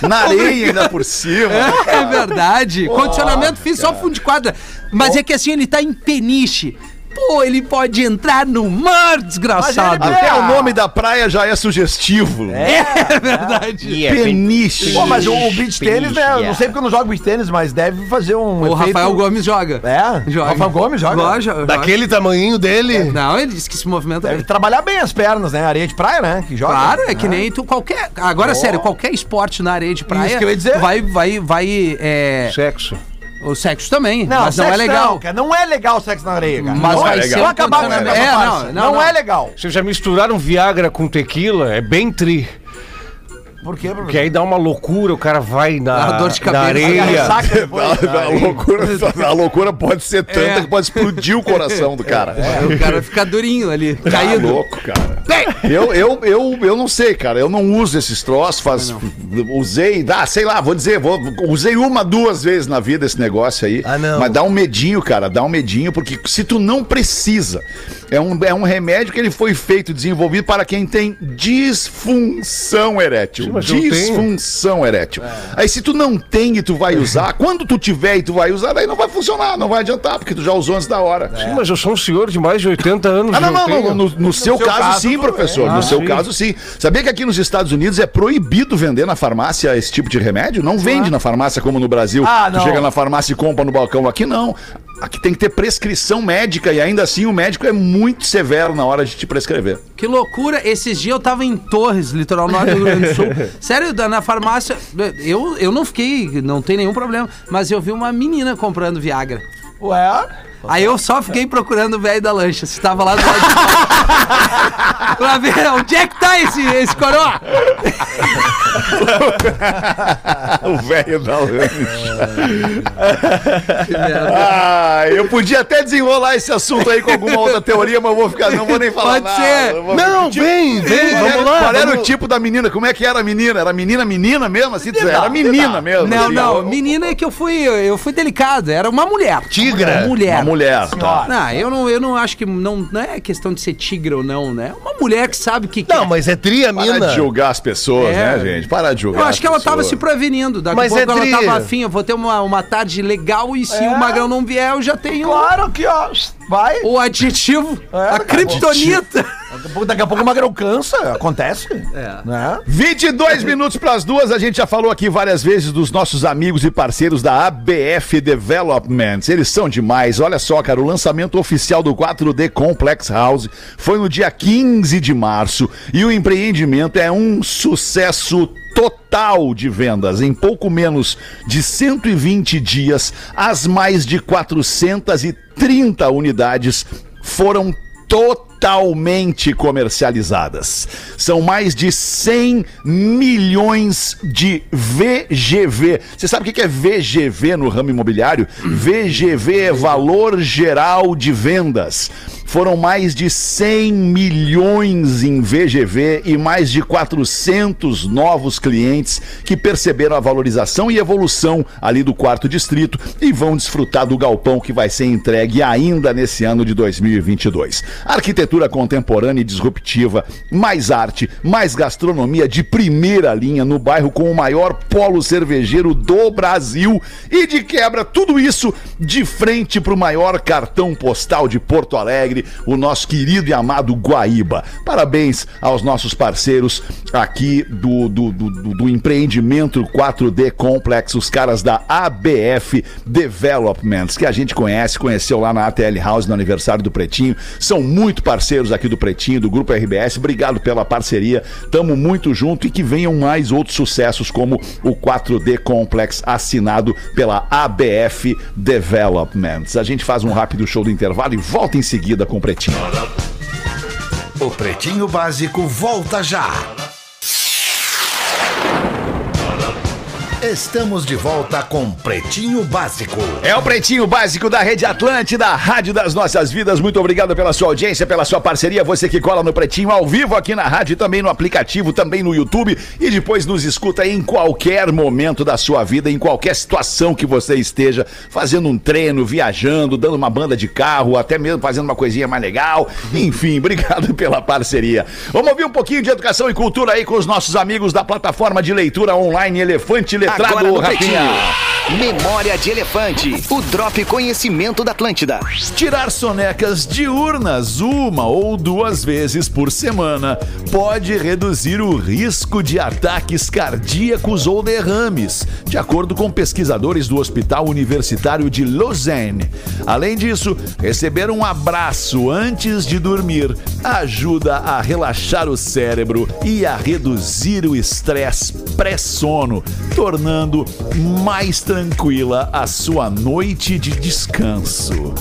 Na areia ainda por cima. É verdade. Condicionamento fiz só fundo de quadra. Mas é que assim, ele tá em peniche. Pô, ele pode entrar no mar, desgraçado. Mas ele- Até o nome da praia já é sugestivo. É verdade. Peniche. Pô, mas o, o beach tênis, né? Eu não sei porque eu não jogo beach tênis, mas deve fazer um. O efeito- Rafael Gomes joga. É? Joga. Rafael Gomes joga? Joga, joga. Daquele tamanhinho dele. Não, ele disse que se movimenta Deve bem. trabalhar bem as pernas, né? Areia de praia, né? Que joga. Claro, é que nem tu qualquer. Agora, sério, qualquer esporte na areia de praia. Isso que eu ia dizer. Vai, vai, vai. É, Sexo. O sexo também. Não, mas não é legal. Não, cara, não é legal sexo na areia, cara. Mas não vai é ser legal. um Vou acabar com essa É, não, não, não. é legal. Vocês já misturaram Viagra com tequila? É bem tri. Por quê? Porque aí dá uma loucura, o cara vai na, Dá dor de na cabeça. areia. Depois. A, a loucura, a loucura pode ser tanta É. que pode explodir o coração do cara. O cara fica durinho ali, Tá caído. louco, cara. Eu, eu, eu, eu não sei, cara. Eu não uso esses troços. Faz, usei, dá, sei lá, vou dizer, vou, usei uma, duas vezes na vida esse negócio aí. Ah, não. Mas dá um medinho, cara. Dá um medinho, porque se tu não precisa, é um, é um remédio que ele foi feito, desenvolvido para quem tem disfunção erétil. Mas disfunção erétil. É. Aí se tu não tem e tu vai usar, quando tu tiver e tu vai usar, daí não vai funcionar, não vai adiantar, porque tu já usou antes da hora. Sim, mas eu sou um senhor de mais de 80 anos. Ah, não, não, não, no, no seu, seu caso, caso, sim, professor. bem. no Ah, seu sim. caso, sim. Sabia que aqui nos Estados Unidos é proibido vender na farmácia esse tipo de remédio? Não vende na farmácia como no Brasil. Ah, tu chega na farmácia e compra no balcão. Aqui não. Aqui tem que ter prescrição médica e ainda assim o médico é muito severo na hora de te prescrever. Que loucura. Esses dias eu tava em Torres, litoral norte do Rio Grande do Sul. Sério, da- na farmácia, eu, eu não fiquei, não tem nenhum problema, mas eu vi uma menina comprando Viagra. Ué? Aí eu só fiquei procurando o velho da lancha, se tava lá do lado de fora. pra ver onde é que tá esse, esse coroa. o velho da lancha. ah, eu podia até desenrolar esse assunto aí com alguma outra teoria, mas eu vou ficar, não vou nem falar Pode nada. ser. Eu vou- Não, vem, vem, Qual vamos era- lá. Qual era o vamos- tipo da menina? Como é que era a menina? Era menina, menina mesmo? Assim, era menina mesmo. Não, assim. não, menina é que eu fui, eu fui delicado, era uma mulher. Tigra. Uma mulher. Uma mulher. Tá. Não, eu não, eu não acho que não, não é questão de ser tigre ou não, né? Uma mulher que sabe o que Não, quer. mas é tri a Para de julgar as pessoas, É. né, gente? Para de julgar. Eu acho que ela tava pessoas. se prevenindo. Daqui Mas a pouco é tri- ela tava afim, eu vou ter uma, uma tarde legal e se É. o Magrão não vier, eu já tenho Claro que, ó. Vai. o adjetivo, É, a criptonita. Daqui a pouco o Magrão cansa, acontece. É. Né? 22 minutos para as duas, a gente já falou aqui várias vezes dos nossos amigos e parceiros da ABF Development. Eles são demais. Olha só, cara, o lançamento oficial do 4D Complex House foi no dia 15 de março e o empreendimento é um sucesso total de vendas. Em pouco menos de 120 dias, as mais de 430 unidades foram totalmente comercializadas. São mais de 100 milhões de VGV. Você sabe o que é VGV no ramo imobiliário? VGV é valor geral de vendas. Foram mais de 100 milhões em VGV e mais de 400 novos clientes que perceberam a valorização e evolução ali do quarto distrito e vão desfrutar do galpão que vai ser entregue ainda nesse ano de 2022. Arquitetura contemporânea e disruptiva, mais arte, mais gastronomia de primeira linha no bairro com o maior polo cervejeiro do Brasil e de quebra tudo isso de frente para o maior cartão postal de Porto Alegre, o nosso querido e amado Guaíba. Parabéns aos nossos parceiros aqui do, do, do, do- empreendimento 4D Complex, os caras da ABF Developments, que a gente conhece, conheceu lá na ATL House no aniversário do Pretinho. São muito parceiros aqui do Pretinho, do Grupo RBS. Obrigado pela parceria. Tamo muito junto e que venham mais outros sucessos como o 4D Complex assinado pela ABF Developments. A gente faz um rápido show do intervalo e volta em seguida com o Pretinho. O Pretinho Básico volta já. Estamos de volta com Pretinho Básico. É o Pretinho Básico da Rede Atlântida, Rádio das Nossas Vidas. Muito obrigado pela sua audiência, pela sua parceria. Você que cola no Pretinho ao vivo aqui na rádio, também no aplicativo, também no YouTube e depois nos escuta em qualquer momento da sua vida, em qualquer situação que você esteja, fazendo um treino, viajando, dando uma banda de carro, até mesmo fazendo uma coisinha mais legal. Enfim, obrigado pela parceria. Vamos ouvir um pouquinho de educação e cultura aí com os nossos amigos da plataforma de leitura online Elefante Letrado, Agora no Rafinha. Memória de Elefante. O Drop Conhecimento da Atlântida. Tirar sonecas diurnas uma ou duas vezes por semana pode reduzir o risco de ataques cardíacos ou derrames, de acordo com pesquisadores do Hospital Universitário de Lausanne. Além disso, receber um abraço antes de dormir ajuda a relaxar o cérebro e a reduzir o estresse pré-sono, tornando mais tranquila a sua noite de descanso.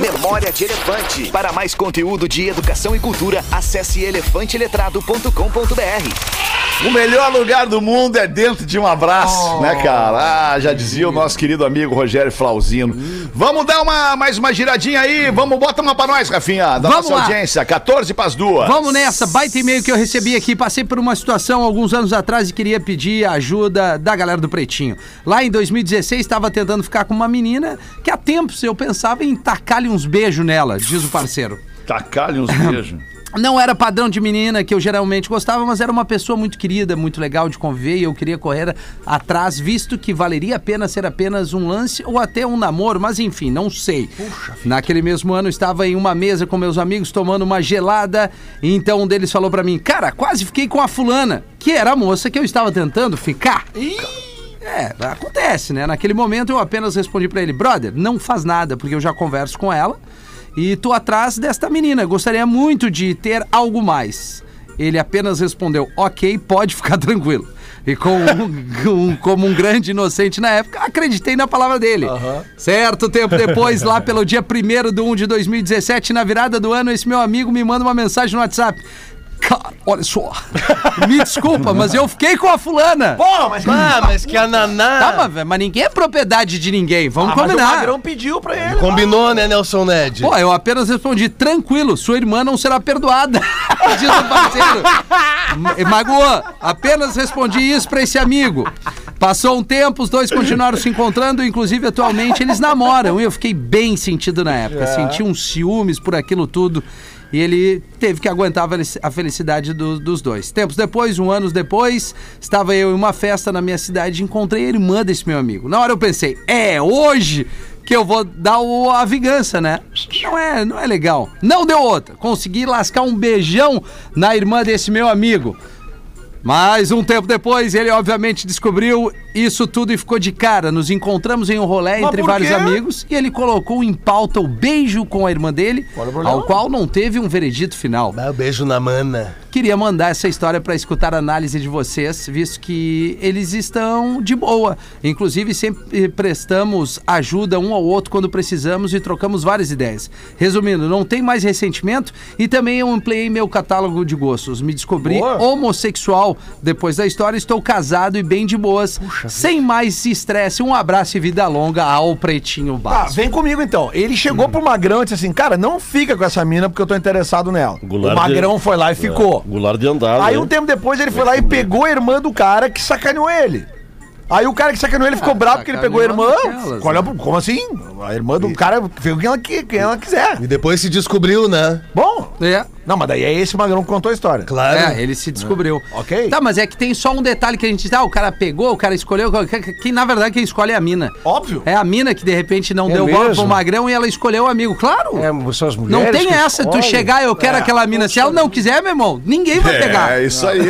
Memória de Elefante. Para mais conteúdo de educação e cultura, acesse elefanteletrado.com.br. O melhor lugar do mundo é dentro de um abraço, né, cara? Ah, já dizia o nosso querido amigo Rogério Flauzino. Vamos dar uma, mais uma giradinha aí. Vamos, bota uma pra nós, Rafinha, da Vamos nossa lá. audiência. 14 pras duas. Vamos nessa, baita e-mail que eu recebi aqui. Passei por uma situação alguns anos atrás e queria pedir a ajuda da galera do Pretinho. Lá em 2016, estava tentando ficar com uma menina que há tempos eu pensava em tacar-lhe uns beijos nela, diz o parceiro. Tacar-lhe uns beijos. Não era padrão de menina que eu geralmente gostava, mas era uma pessoa muito querida, muito legal de conviver e eu queria correr atrás, visto que valeria a pena ser apenas um lance ou até um namoro, mas enfim, não sei. Naquele mesmo ano estava em uma mesa com meus amigos tomando uma gelada e então um deles falou pra mim: "Cara, quase fiquei com a fulana", que era a moça que eu estava tentando ficar. É, acontece, né? Naquele momento eu apenas respondi pra ele: "Brother, não faz nada, porque eu já converso com ela e tô atrás desta menina. Gostaria muito de ter algo mais." Ele apenas respondeu: "OK, pode ficar tranquilo." E com um- um- como um grande inocente na época, acreditei na palavra dele. Certo tempo depois, lá pelo dia 1 de 1 de 2017, na virada do ano, esse meu amigo me manda uma mensagem no WhatsApp. Cara, olha só. Me desculpa, mas eu fiquei com a fulana. Porra, mas... Ah, mas que a Naná. Tá, mas, mas ninguém é propriedade de ninguém. Vamos Ah, mas o combinar. Magrão pediu pra ele. Combinou, né, Nelson Ned? Pô, eu apenas respondi, tranquilo, sua irmã não será perdoada. Diz o parceiro. Ma- Magoou, apenas respondi isso pra esse amigo. Passou um tempo, os dois continuaram se encontrando, inclusive atualmente eles namoram. E eu fiquei bem sentido na época. Senti uns ciúmes por aquilo tudo. E ele teve que aguentar a felici- a felicidade do- dos dois. Tempos depois, um anos depois, estava eu em uma festa na minha cidade e encontrei a irmã desse meu amigo. Na hora eu pensei, é hoje que eu vou dar o- a vingança, né? Não é, não é legal. Não deu outra. Consegui lascar um beijão na irmã desse meu amigo. Mas um tempo depois, ele obviamente descobriu isso tudo e ficou de cara. Nos encontramos em um rolê entre por vários amigos e ele colocou em pauta o beijo com a irmã dele, ao qual não teve um veredito final. Dá um beijo na mana. Queria mandar essa história para escutar a análise de vocês, visto que eles estão de boa. Inclusive, sempre prestamos ajuda um ao outro quando precisamos e trocamos várias ideias. Resumindo, não tem mais ressentimento e também eu ampliei meu catálogo de gostos. Me descobri Boa. homossexual. Depois da história, estou casado e bem de boas. sem mais estresse. Um abraço e vida longa ao Pretinho Tá, Básico. vem comigo então. Ele chegou pro Magrão e disse assim: Cara, não fica com essa mina porque eu tô interessado nela. Goulart o Magrão de- foi lá e ficou. Goulart de andar. Aí né? um tempo depois ele foi lá e pegou a irmã do cara que sacaneou ele. Aí o cara que sacaneou ele ficou Ah, bravo porque ele pegou a irmã. Qual é o- como assim? A irmã do cara fez o que ela, que- quem ela quiser. E depois se descobriu, né? Bom, É. não, mas daí é esse Magrão que contou a história. Claro. É, ele se descobriu. Ok. Tá, mas é que tem só um detalhe que a gente tá, o cara pegou, o cara escolheu, que, que- que, na verdade quem escolhe é a mina. Óbvio. É a mina que de repente não É deu bola mesmo? pro Magrão e ela escolheu o amigo. Claro. É, são as não mulheres tem que essa, tu escolhem. chegar, eu quero aquela mina. Se ela não quiser, meu irmão, ninguém vai pegar. É, isso aí.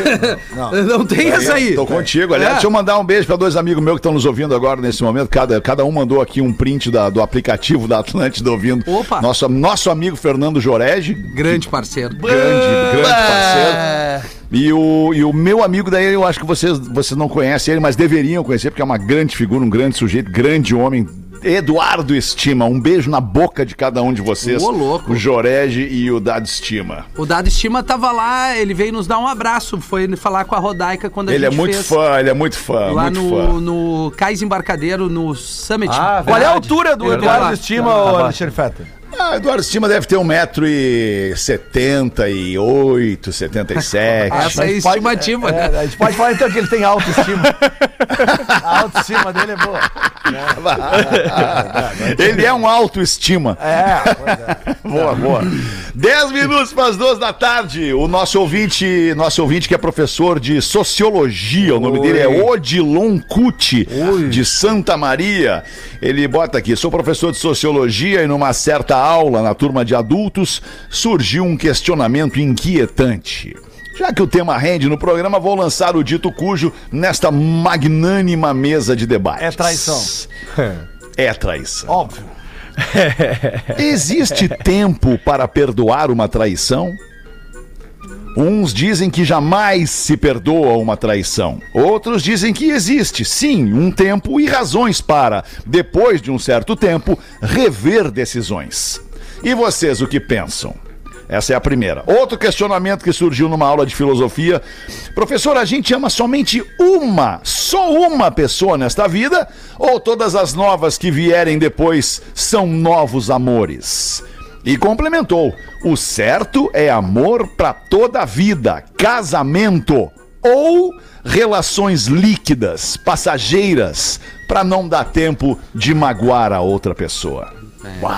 Não, tem essa aí. Tô contigo. Aliás, É. deixa eu mandar um beijo pra dois amigos meus que estão nos ouvindo agora nesse momento. Cada, cada um mandou aqui um print da- do aplicativo da Atlântida ouvindo. Opa. Nosso, nosso amigo Fernando Jorege. Grande parceiro. Grande, grande parceiro. E o, e o meu amigo daí, eu acho que vocês, vocês não conhecem ele, mas deveriam conhecer, porque é uma grande figura, um grande sujeito, grande homem. Eduardo Estima, um beijo na boca de cada um de vocês. Ô, louco. O Jorege e o Dado Estima. O Dado Estima tava lá, ele veio nos dar um abraço, foi falar com a Rodaica quando a Ele é gente muito fez fã, ele é muito fã, lá muito no, fã. no Cais Embarcadeiro, no Summit. Ah, Qual é a altura do. Eduardo Estima, bom. Alexandre Fetter? Ah, Eduardo Estima deve ter 1,78m, 77 Essa é pode- estimativa, é, né? A gente pode falar então que ele tem autoestima. a autoestima dele é boa. Ele é um autoestima. É, é. Boa, boa. 10 minutos para as duas da tarde. O nosso ouvinte, nosso ouvinte que é professor de sociologia, o nome Oi. dele é Odilon Cuti, de Santa Maria. Ele bota aqui: sou professor de sociologia e numa certa aula na turma de adultos surgiu um questionamento inquietante. Já que o tema rende no programa, vou lançar o dito cujo nesta magnânima mesa de debate. É traição. É traição. Óbvio. Existe tempo para perdoar uma traição? Uns dizem que jamais se perdoa uma traição. Outros dizem que existe, sim, um tempo e razões para, depois de um certo tempo, rever decisões. E vocês o que pensam? Essa é a primeira. Outro questionamento que surgiu numa aula de filosofia. Professor, a gente ama somente uma, só uma pessoa nesta vida? Ou todas as novas que vierem depois são novos amores? E complementou: o certo é amor para toda a vida, casamento ou relações líquidas, passageiras, para não dar tempo de magoar a outra pessoa. Uau.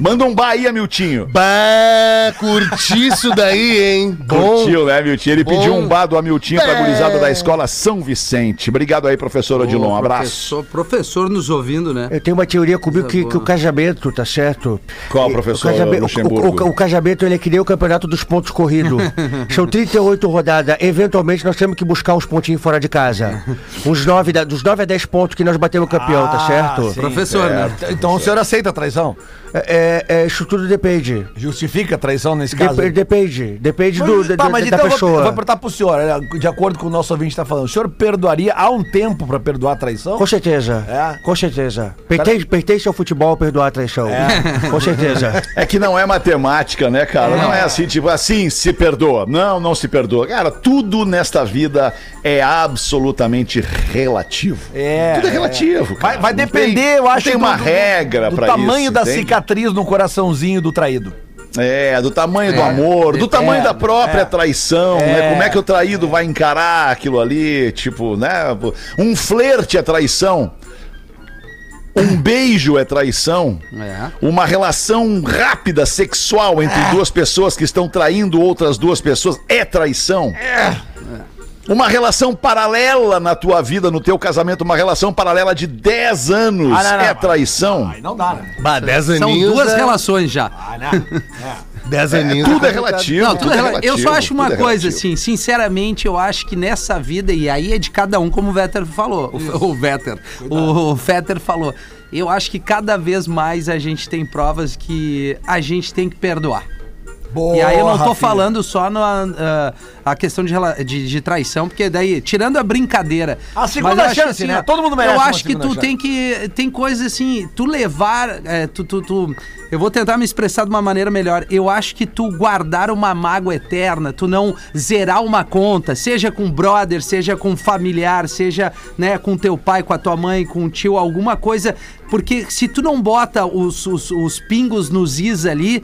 Manda um Bahia, Miltinho. Bah, curti isso daí, hein? Bom. Curtiu, né, Miltinho? Ele pediu um bar do Amiltinho pra É. gurizada da escola São Vicente. Obrigado aí, professor Odilon. Um abraço. Professor, professor nos ouvindo, né? Eu tenho uma teoria comigo que, que o casamento, tá certo? Qual, professor o, casamento, o, o- o casamento ele é que nem o campeonato dos pontos corridos. São 38 rodadas. Eventualmente nós temos que buscar uns pontinhos fora de casa. Uns 9, da- dos 9 a 10 pontos que nós batemos campeão, tá Ah, certo? sim. Professor, né? Então o senhor aceita a traição? É, é, é, isso tudo depende. Justifica a traição nesse caso? Dep- depende. Depende do, da, Tá, da- mas da então eu vou, pessoa. eu vou perguntar pro senhor, é, de acordo com o nosso ouvinte está falando, o senhor perdoaria há um tempo pra perdoar a traição? Com certeza. É? Com certeza. Pertence, pertence ao futebol perdoar a traição. Com certeza. É que não é matemática, né, cara? Não é assim, tipo, assim se perdoa. Não, não se perdoa. Cara, tudo nesta vida é absolutamente relativo. É, Tudo é relativo. Vai, cara. vai depender, tem- eu acho, tem do- uma do- regra do pra tamanho isso, da entende? Cicatriz no coraçãozinho do traído. É, do tamanho do É, amor, do é, tamanho da própria é. traição, É. né? Como é que o traído vai encarar aquilo ali, tipo, né? Um flerte é traição. Um beijo é traição. É. Uma relação rápida sexual entre duas pessoas que estão traindo outras duas pessoas é traição. Uma relação paralela na tua vida, no teu casamento, uma relação paralela de 10 anos. Ah, não, não. é traição? Aí não dá, né? Bah, 10 São aninhos. duas é- relações já. Ah, não. 10 aninhos. Tudo é relativo. Não, tudo é rela- Eu só acho uma tudo é coisa, relativo. assim, sinceramente, eu acho que nessa vida, e aí é de cada um, como o Vetter falou, o, o Vetter, o, o Vetter falou, eu acho que cada vez mais a gente tem provas que a gente tem que perdoar. Boa, e aí eu não tô Rafinha. falando só na ah, a questão de, de, de traição, porque daí, tirando a brincadeira. A segunda chance, assim, né? Todo mundo merece Eu acho que tu chance. tem que. Tem coisas assim, tu levar. é, tu, tu, tu- eu vou tentar me expressar de uma maneira melhor. Eu acho que tu guardar uma mágoa eterna, tu não zerar uma conta, seja com brother, seja com familiar, seja né, com teu pai, com a tua mãe, com o tio, alguma coisa. Porque se tu não bota os, os, os pingos nos is ali.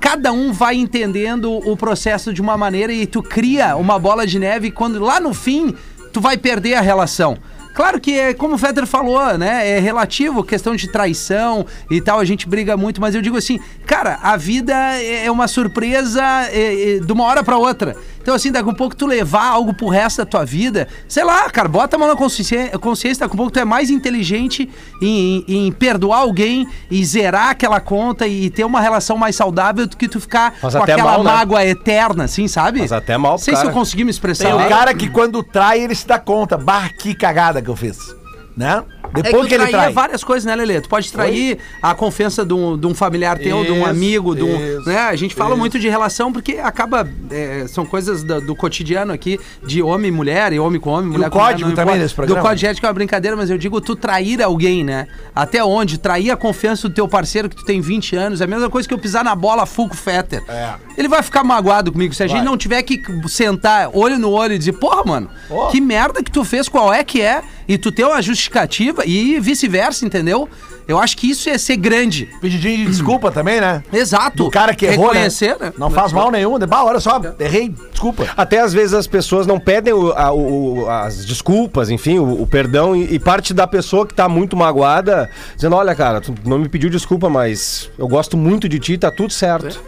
Cada um vai entendendo o processo de uma maneira e tu cria uma bola de neve quando lá no fim tu vai perder a relação. Claro que é como o Fetter falou, né? É relativo, questão de traição e tal, a gente briga muito, mas eu digo assim, cara, a vida é uma surpresa é, é, de uma hora pra outra. Então, assim, daqui a um pouco tu levar algo pro resto da tua vida, sei lá, cara, bota a mão na consciência, consciência daqui a um pouco tu é mais inteligente em, em- em perdoar alguém e zerar aquela conta e ter uma relação mais saudável do que tu ficar com aquela mal, né? mágoa eterna, assim, sabe? Faz até mal pro Sei se cara. eu consegui me expressar Tem o bem. cara que quando trai, ele se dá conta. Bah, que cagada que eu fiz. Né? É Depois que, que, ele trai. é várias coisas, né, Lelê? Tu pode trair a confiança de um, de um familiar teu, de um Isso, amigo, de um. isso, Né? A gente fala muito de relação porque acaba. é, são coisas da- do, cotidiano aqui, de homem e mulher, e homem com homem, mulher o com mulher. código também desse programa. Do código ético é uma brincadeira, mas eu digo tu trair alguém, né? Até onde? Trair a confiança do teu parceiro que tu tem 20 anos. É a mesma coisa que eu pisar na bola Fulco Fetter. É. Ele vai ficar magoado comigo. Se a gente não tiver que sentar olho no olho e dizer, porra, mano, que merda que tu fez, qual é que é? E tu ter uma justificativa e vice-versa, entendeu? Eu acho que isso é ser grande. Pedidinho de desculpa também, né? Exato. Do cara que errou, né? Reconhecer, né? Não faz mal nenhum. né? Bah, olha só, errei, desculpa. Até às vezes as pessoas não pedem o- a- o- as desculpas, enfim, o, o perdão, e, e parte da pessoa que tá muito magoada, dizendo: Olha, cara, tu não me pediu desculpa, mas eu gosto muito de ti, tá tudo certo.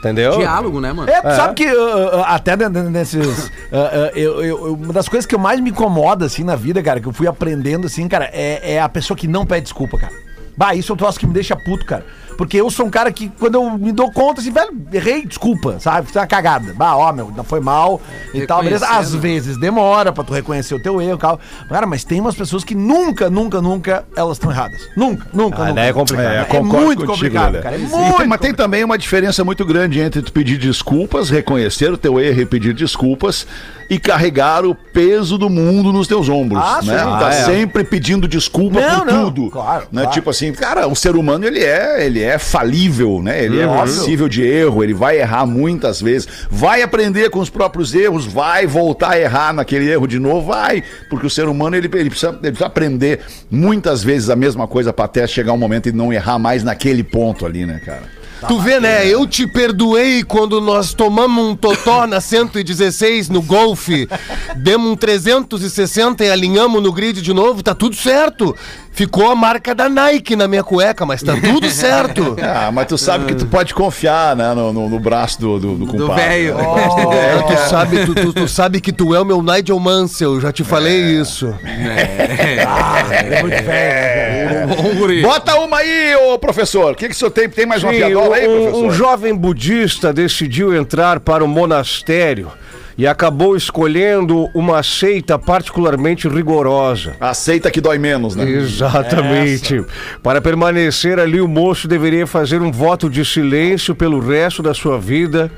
Entendeu? Diálogo, né, mano? É, tu sabe que uh, uh, até desses. uh, uh, eu- eu- eu- uma das coisas que eu mais me incomoda, assim, na vida, cara, que eu fui aprendendo, assim, cara, é, é a pessoa que não pede desculpa, cara. Bah, isso é um troço que me deixa puto, cara. Porque eu sou um cara que, quando eu me dou conta, assim, velho, errei, desculpa, sabe? Fiz uma cagada. Bah, ó, meu, não foi mal e tal, beleza? Às vezes demora pra tu reconhecer o teu erro e tal. Cara, mas tem umas pessoas que nunca, nunca, nunca elas estão erradas. Nunca, nunca, Ah, nunca. daí é complicado. É, concordo muito contigo, complicado, cara. É muito tem- mas tem também uma diferença muito grande entre tu pedir desculpas, reconhecer o teu erro e pedir desculpas e carregar o peso do mundo nos teus ombros, Ah, né? sim. tá Ah, é. sempre pedindo desculpa Não, por não, tudo, claro, né? claro. Tipo assim, cara, o ser humano ele é, ele é falível, né? Ele é Óbvio. passível de erro, ele vai errar muitas vezes, vai aprender com os próprios erros, vai voltar a errar naquele erro de novo, vai, porque o ser humano ele, ele, precisa, ele precisa aprender muitas vezes a mesma coisa para até chegar um momento e não errar mais naquele ponto ali, né, cara? Tu vê, né? Eu te perdoei quando nós tomamos um totó na 116 no golfe, demos um 360 e alinhamos no grid de novo, tá tudo certo. Ficou a marca da Nike na minha cueca, mas tá tudo certo. Ah, mas tu sabe que tu pode confiar, né, no, no- no braço do, do, do Do compadre. velho. É, tu, sabe, tu, tu- tu sabe que tu é o meu Nigel Mansell, já te falei isso. É muito velho, né, cara? Bota uma aí, ô professor. O que, que o senhor tem? Tem mais uma Sim, piadola aí, um, professor? um jovem budista decidiu entrar para o monastério e acabou escolhendo uma seita particularmente rigorosa. Aceita que dói menos, né? Exatamente. Para permanecer ali, o moço deveria fazer um voto de silêncio pelo resto da sua vida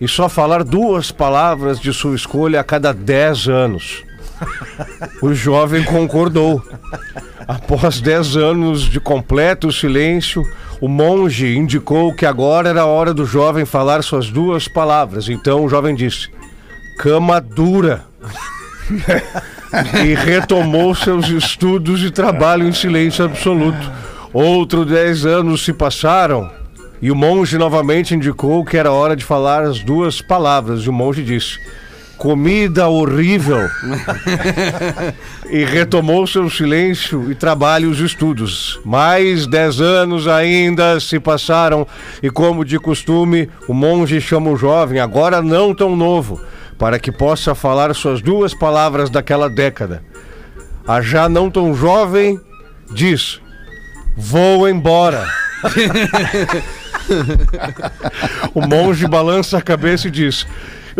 e só falar duas palavras de sua escolha a cada 10 anos. O jovem concordou. Após 10 anos de completo silêncio, o monge indicou que agora era a hora do jovem falar suas duas palavras. Então o jovem disse: cama dura. e retomou seus estudos e trabalho em silêncio absoluto. Outros 10 anos se passaram e o monge novamente indicou que era hora de falar as duas palavras. E o monge disse: comida horrível. e retomou seu silêncio e trabalho e os estudos. Mais dez anos ainda se passaram e, como de costume, o monge chama o jovem, agora não tão novo, para que possa falar suas duas palavras daquela década. A já não tão jovem diz: Vou embora. o monge balança a cabeça e diz: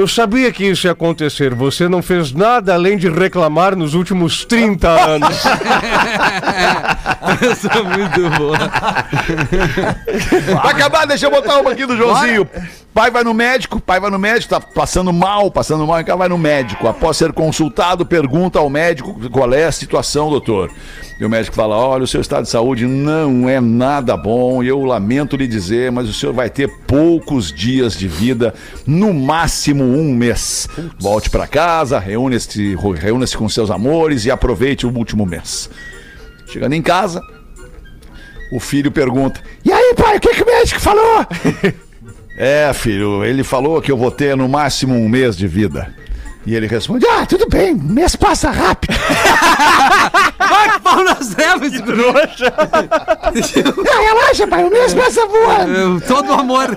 Eu sabia que isso ia acontecer. Você não fez nada além de reclamar nos últimos 30 anos. Essa é muito boa. Pra acabar, deixa eu botar uma aqui do Joãozinho. Pai vai no médico, pai vai no médico, tá passando mal, passando mal, então vai no médico. Após ser consultado, pergunta ao médico qual é a situação, doutor. E o médico fala: olha, o seu estado de saúde não é nada bom, e eu lamento lhe dizer, mas o senhor vai ter poucos dias de vida, no máximo um mês. Volte pra casa, reúne-se reúna com seus amores e aproveite o último mês. Chegando em casa, o filho pergunta: E aí, pai, o que, que o médico falou? é, filho, ele falou que eu vou ter no máximo um mês de vida. E ele responde: Ah, tudo bem, mês passa rápido. Vai, que pau nas trevas, esse trouxa. Relaxa, pai, um mês passa voando. Eu- Todo amor.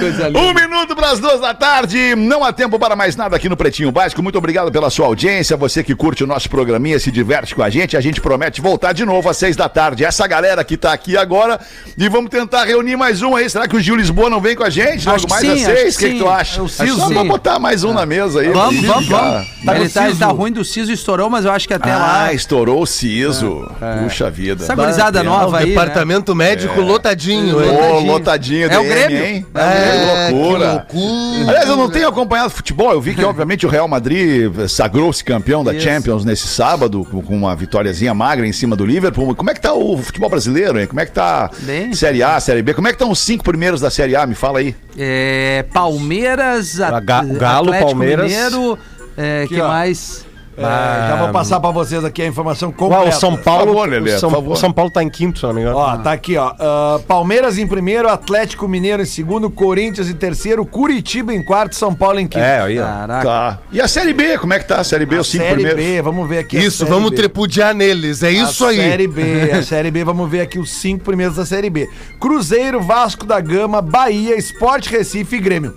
Coisa linda. Um minuto para as duas da tarde. Não há tempo para mais nada aqui no Pretinho Básico. Muito obrigado pela sua audiência. Você que curte o nosso programinha, se diverte com a gente. A gente promete voltar de novo às seis da tarde. Essa galera que tá aqui agora. E vamos tentar reunir mais um aí. Será que o Gil Lisboa não vem com a gente? Logo que mais sim, às seis? O que que, que tu acha? É o É só botar mais um na mesa aí. Vamos, pra vamos, vamos. ele, tá, ele tá ruim do Siso, estourou, mas eu acho que até lá. Ah, estourou o siso. Puxa vida. Essa gurizada nova aí. né? departamento médico lotadinho, Ô, hein? lotadinho, É o Grêmio. hein? É, que loucura. que loucura. Aliás, eu não tenho acompanhado futebol. Eu vi que, obviamente, o Real Madrid sagrou-se campeão da Isso. Champions nesse sábado, com uma vitóriazinha magra em cima do Liverpool. Como é que tá o futebol brasileiro, hein? Como é que tá Bem. Série A, Série B? Como é que estão os cinco primeiros da Série A? Me fala aí. É, Palmeiras, At- Galo, Atlético Palmeiras. Mineiro, é, que ó. mais? É, já vou passar pra vocês aqui a informação Uau, completa. o São Paulo. favor, Lelê, o São, o São Paulo tá em quinto, se não me engano. Ó, tá aqui, ó. Ah, Palmeiras em primeiro, Atlético Mineiro em segundo, Corinthians em terceiro, Curitiba em quarto, São Paulo em quinto. É, aí, ó. Caraca. Tá. E a Série B? Como é que tá a Série B? Os cinco Série primeiros? B, vamos ver aqui. a Isso, Série vamos B. trepudiar neles, é isso a aí. Série B, a Série B, vamos ver aqui os cinco primeiros da Série B. Cruzeiro, Vasco da Gama, Bahia, Sport Recife e Grêmio.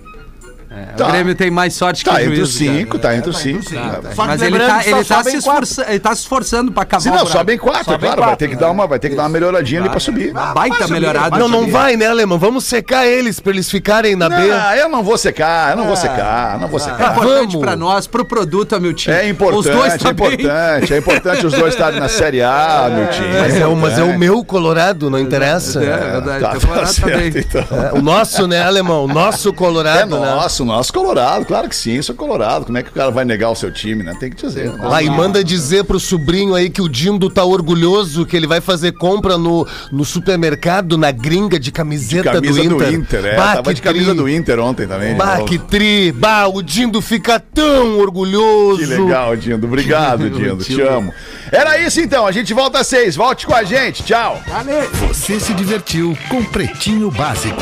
Tá. O Grêmio tem mais sorte que Tá o entre os juízo, cara. cinco, tá entre os cinco. Que Mas ele lembrando tá, que só ele, tá se quatro. esforça, ele tá se esforçando pra acabar Se o não, sobe em quatro, Sobe em claro. Vai quatro, ter que né? dar uma, vai ter que dar uma melhoradinha ali pra subir. Baita melhorado. Não, não vai, né, Alemão? Vamos secar eles pra eles ficarem na B. Ah, eu não vou secar, eu não vou secar, não vou É secar. importante Vamos. pra nós, pro produto, meu time. É importante, Os dois é tá bem. importante. É importante os dois estarem na Série A, meu time. Mas é, o, mas é o meu Colorado, não interessa. É, é verdade. Tá, tá tá então. É, o nosso, né, Alemão? O nosso É Colorado, né? nosso, nosso Colorado, claro que sim, isso é Colorado. Como é que o cara vai negar o seu time, né? Tem que dizer. né? Lá, e manda dizer pro sobrinho aí que o Dindo tá orgulhoso que ele vai fazer compra no, no supermercado, na gringa de camiseta Camisa do do Inter. Inter, é. Bah, Tava de camisa tri. do Inter ontem também. de Bah, que tri. Bah, o Dindo fica tão orgulhoso. Que legal, Dindo. Obrigado, Dindo. Te amo. Era isso então. A gente volta às seis. Volte com a gente. Tchau. Você se divertiu com Pretinho Básico.